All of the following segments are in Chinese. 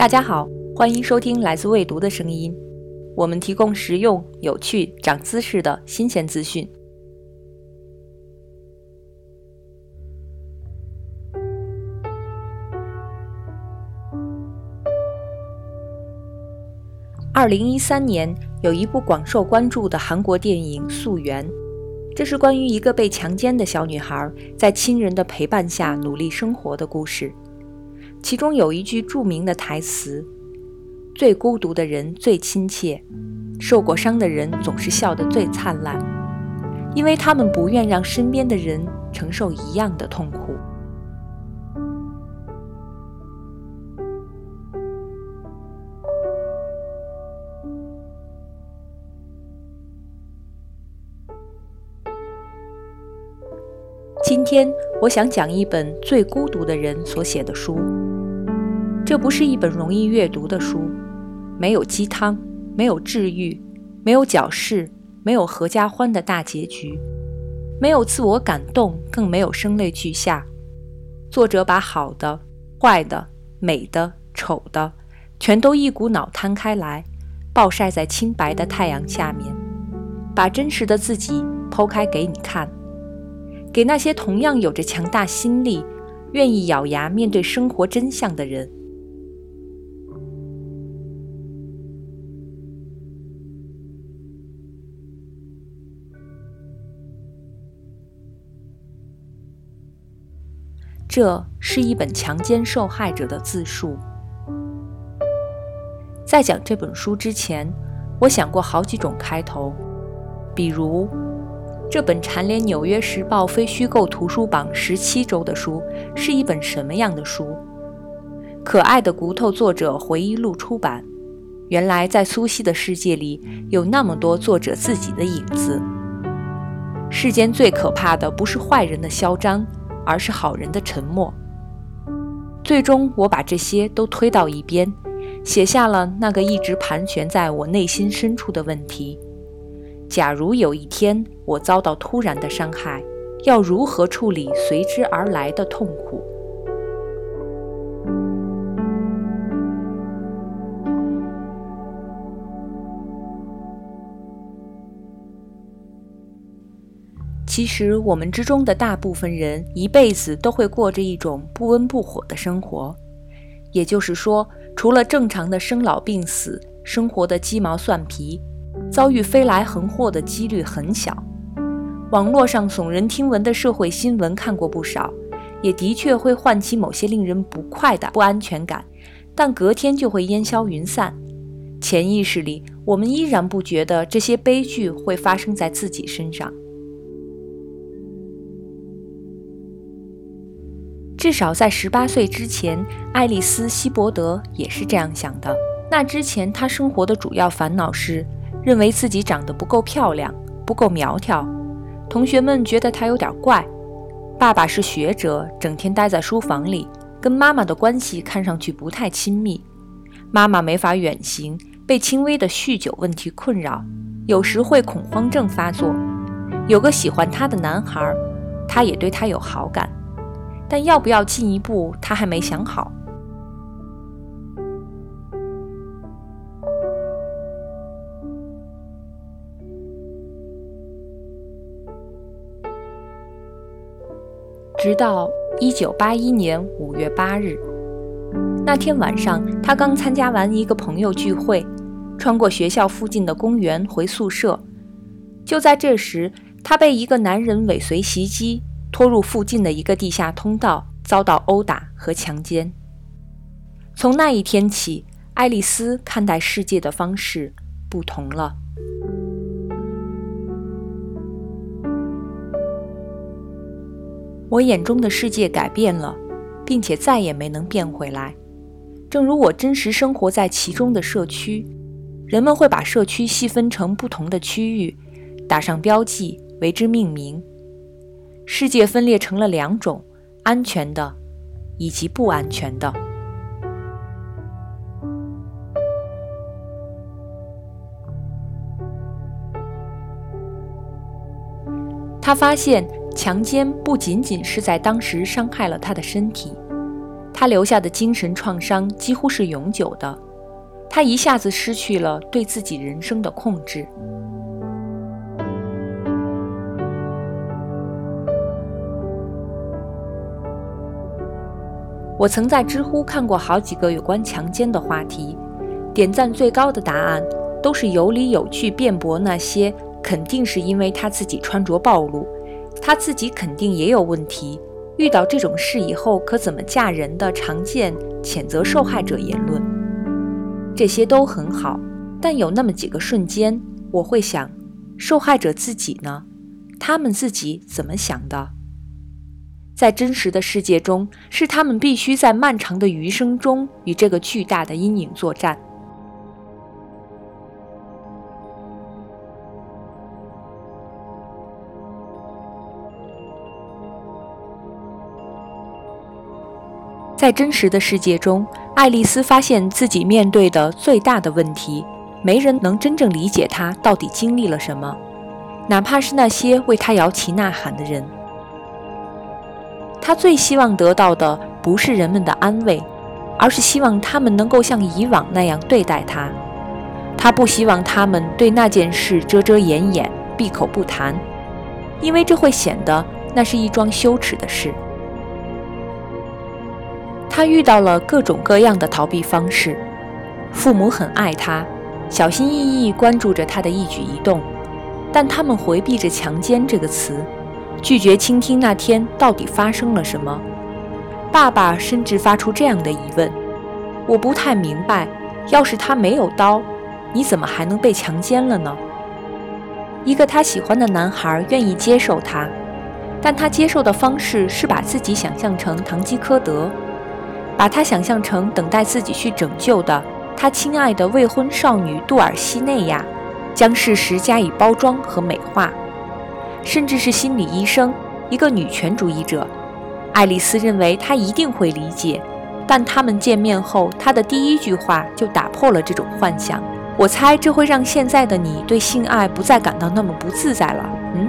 大家好，欢迎收听来自未读的声音。我们提供实用、有趣、长姿势的新鲜资讯。二零一三年，有一部广受关注的韩国电影《素媛》，这是关于一个被强奸的小女孩在亲人的陪伴下努力生活的故事。其中有一句著名的台词：“最孤独的人最亲切，受过伤的人总是笑得最灿烂，因为他们不愿让身边的人承受一样的痛苦。”今天我想讲一本最孤独的人所写的书。这不是一本容易阅读的书，没有鸡汤，没有治愈，没有矫饰，没有合家欢的大结局，没有自我感动，更没有声泪俱下。作者把好的、坏的、美的、丑的，全都一股脑摊开来，暴晒在清白的太阳下面，把真实的自己剖开给你看，给那些同样有着强大心力、愿意咬牙面对生活真相的人。这是一本强奸受害者的自述。在讲这本书之前，我想过好几种开头，比如这本蝉联《纽约时报》非虚构图书榜十七周的书是一本什么样的书？《可爱的骨头》作者回忆录出版，原来在苏西的世界里有那么多作者自己的影子。世间最可怕的不是坏人的嚣张。而是好人的沉默。最终，我把这些都推到一边，写下了那个一直盘旋在我内心深处的问题：假如有一天我遭到突然的伤害，要如何处理随之而来的痛苦？其实，我们之中的大部分人一辈子都会过着一种不温不火的生活。也就是说，除了正常的生老病死，生活的鸡毛蒜皮，遭遇飞来横祸的几率很小。网络上耸人听闻的社会新闻看过不少，也的确会唤起某些令人不快的不安全感，但隔天就会烟消云散。潜意识里，我们依然不觉得这些悲剧会发生在自己身上。至少在十八岁之前，爱丽丝·希伯德也是这样想的。那之前，她生活的主要烦恼是认为自己长得不够漂亮，不够苗条。同学们觉得她有点怪。爸爸是学者，整天待在书房里，跟妈妈的关系看上去不太亲密。妈妈没法远行，被轻微的酗酒问题困扰，有时会恐慌症发作。有个喜欢她的男孩，她也对他有好感。但要不要进一步，他还没想好。直到一九八一年五月八日那天晚上，他刚参加完一个朋友聚会，穿过学校附近的公园回宿舍。就在这时，他被一个男人尾随袭击。拖入附近的一个地下通道，遭到殴打和强奸。从那一天起，爱丽丝看待世界的方式不同了。我眼中的世界改变了，并且再也没能变回来。正如我真实生活在其中的社区，人们会把社区细分成不同的区域，打上标记，为之命名。世界分裂成了两种：安全的，以及不安全的。他发现，强奸不仅仅是在当时伤害了他的身体，他留下的精神创伤几乎是永久的，他一下子失去了对自己人生的控制。我曾在知乎看过好几个有关强奸的话题，点赞最高的答案都是有理有据辩驳那些肯定是因为他自己穿着暴露，他自己肯定也有问题，遇到这种事以后可怎么嫁人的常见谴责受害者言论。这些都很好，但有那么几个瞬间，我会想，受害者自己呢？他们自己怎么想的？在真实的世界中，是他们必须在漫长的余生中与这个巨大的阴影作战。在真实的世界中，爱丽丝发现自己面对的最大的问题，没人能真正理解她到底经历了什么，哪怕是那些为她摇旗呐喊的人。他最希望得到的不是人们的安慰，而是希望他们能够像以往那样对待他。他不希望他们对那件事遮遮掩掩、闭口不谈，因为这会显得那是一桩羞耻的事。他遇到了各种各样的逃避方式，父母很爱他，小心翼翼关注着他的一举一动，但他们回避着“强奸”这个词。拒绝倾听那天到底发生了什么。爸爸甚至发出这样的疑问：“我不太明白，要是他没有刀，你怎么还能被强奸了呢？”一个他喜欢的男孩愿意接受他，但他接受的方式是把自己想象成堂吉诃德，把他想象成等待自己去拯救的他亲爱的未婚少女杜尔西内亚，将事实加以包装和美化。甚至是心理医生，一个女权主义者。爱丽丝认为他一定会理解，但他们见面后，他的第一句话就打破了这种幻想。我猜这会让现在的你对性爱不再感到那么不自在了。嗯，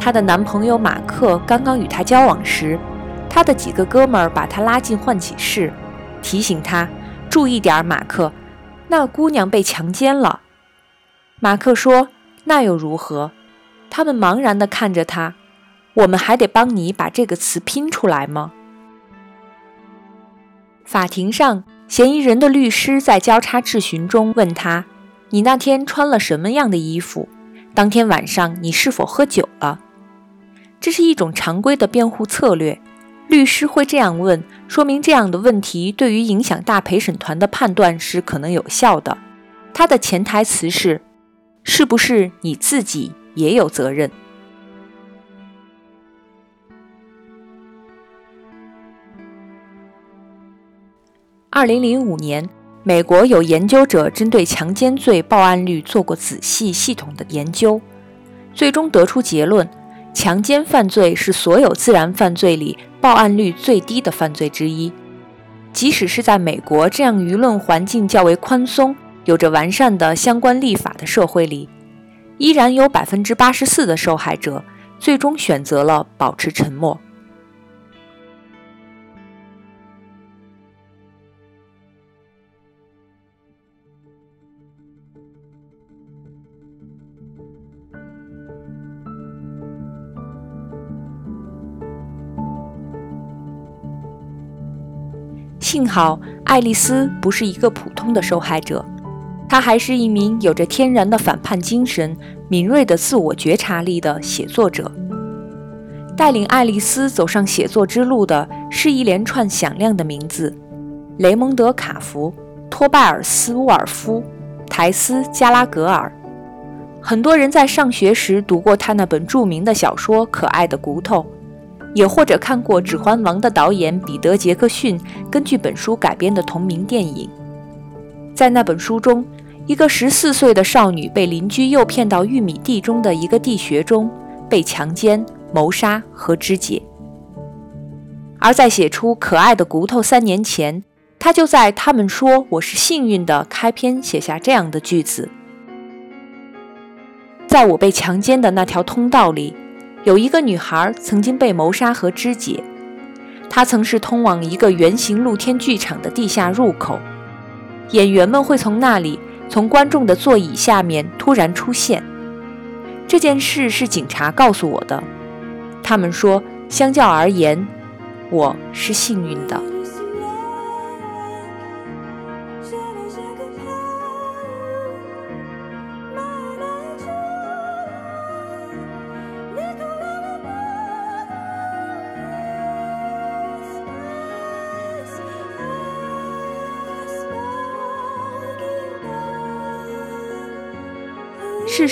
她的男朋友马克刚刚与她交往时，她的几个哥们儿把她拉进换寝室，提醒她注意点，马克，那姑娘被强奸了。马克说：“那又如何？”他们茫然地看着他，我们还得帮你把这个词拼出来吗？法庭上，嫌疑人的律师在交叉质询中问他：“你那天穿了什么样的衣服？当天晚上你是否喝酒了？”这是一种常规的辩护策略，律师会这样问，说明这样的问题对于影响大陪审团的判断是可能有效的。他的潜台词是：“是不是你自己？”也有责任。二零零五年，美国有研究者针对强奸罪报案率做过仔细系统的研究，最终得出结论：强奸犯罪是所有自然犯罪里报案率最低的犯罪之一。即使是在美国这样舆论环境较为宽松、有着完善的相关立法的社会里。依然有百分之八十四的受害者最终选择了保持沉默。幸好，爱丽丝不是一个普通的受害者。他还是一名有着天然的反叛精神、敏锐的自我觉察力的写作者。带领爱丽丝走上写作之路的是一连串响亮的名字：雷蒙德·卡夫、托拜尔斯·沃尔夫、台斯·加拉格尔。很多人在上学时读过他那本著名的小说《可爱的骨头》，也或者看过《指环王》的导演彼得·杰克逊根据本书改编的同名电影。在那本书中，一个十四岁的少女被邻居诱骗到玉米地中的一个地穴中，被强奸、谋杀和肢解。而在写出《可爱的骨头》三年前，他就在他们说我是幸运的开篇写下这样的句子：“在我被强奸的那条通道里，有一个女孩曾经被谋杀和肢解。”她曾是通往一个圆形露天剧场的地下入口，演员们会从那里，从观众的座椅下面突然出现。这件事是警察告诉我的，他们说，相较而言，我是幸运的。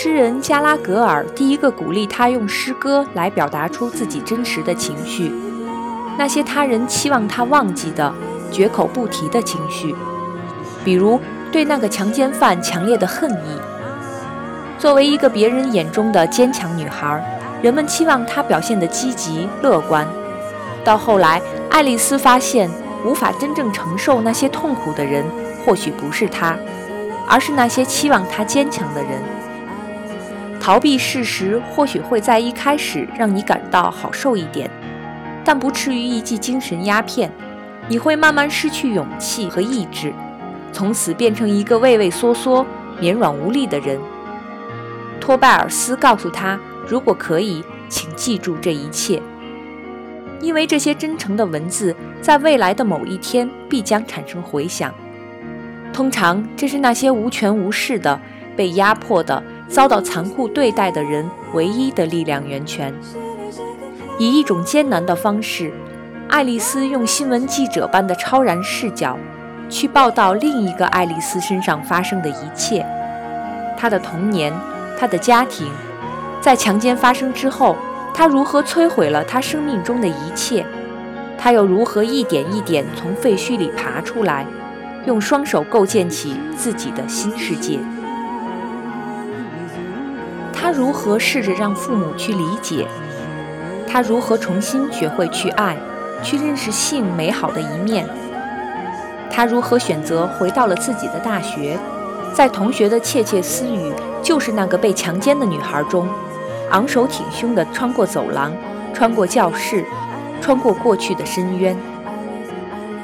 诗人加拉格尔第一个鼓励他用诗歌来表达出自己真实的情绪，那些他人期望他忘记的、绝口不提的情绪，比如对那个强奸犯强烈的恨意。作为一个别人眼中的坚强女孩，人们期望她表现得积极乐观。到后来，爱丽丝发现，无法真正承受那些痛苦的人，或许不是她，而是那些期望她坚强的人。逃避事实或许会在一开始让你感到好受一点，但不至于一剂精神鸦片。你会慢慢失去勇气和意志，从此变成一个畏畏缩缩、绵软无力的人。托拜尔斯告诉他：“如果可以，请记住这一切，因为这些真诚的文字在未来的某一天必将产生回响。通常，这是那些无权无势的、被压迫的。”遭到残酷对待的人唯一的力量源泉。以一种艰难的方式，爱丽丝用新闻记者般的超然视角，去报道另一个爱丽丝身上发生的一切：她的童年，她的家庭，在强奸发生之后，她如何摧毁了她生命中的一切，她又如何一点一点从废墟里爬出来，用双手构建起自己的新世界。他如何试着让父母去理解？他如何重新学会去爱，去认识性美好的一面？他如何选择回到了自己的大学，在同学的窃窃私语“就是那个被强奸的女孩”中，昂首挺胸地穿过走廊，穿过教室，穿过过去的深渊？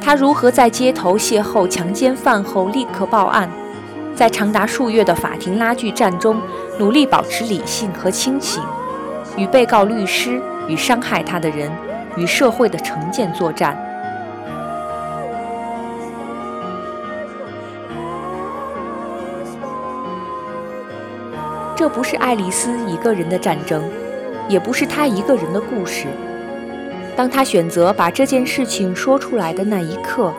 他如何在街头邂逅强奸犯后立刻报案？在长达数月的法庭拉锯战中，努力保持理性和清醒，与被告律师、与伤害他的人、与社会的成见作战。这不是爱丽丝一个人的战争，也不是她一个人的故事。当她选择把这件事情说出来的那一刻，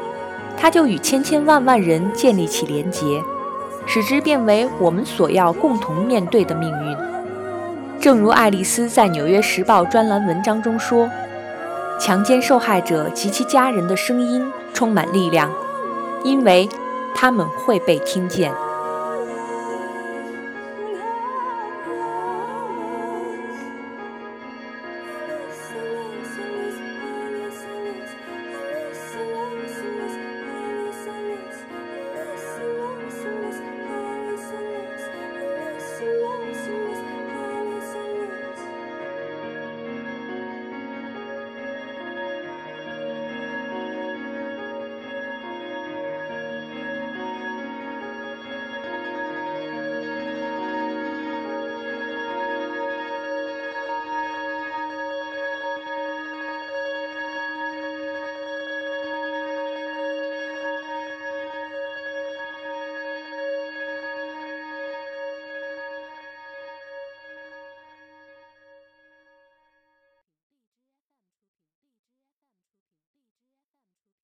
她就与千千万万人建立起连结。使之变为我们所要共同面对的命运。正如爱丽丝在《纽约时报》专栏文章中说：“强奸受害者及其家人的声音充满力量，因为他们会被听见。”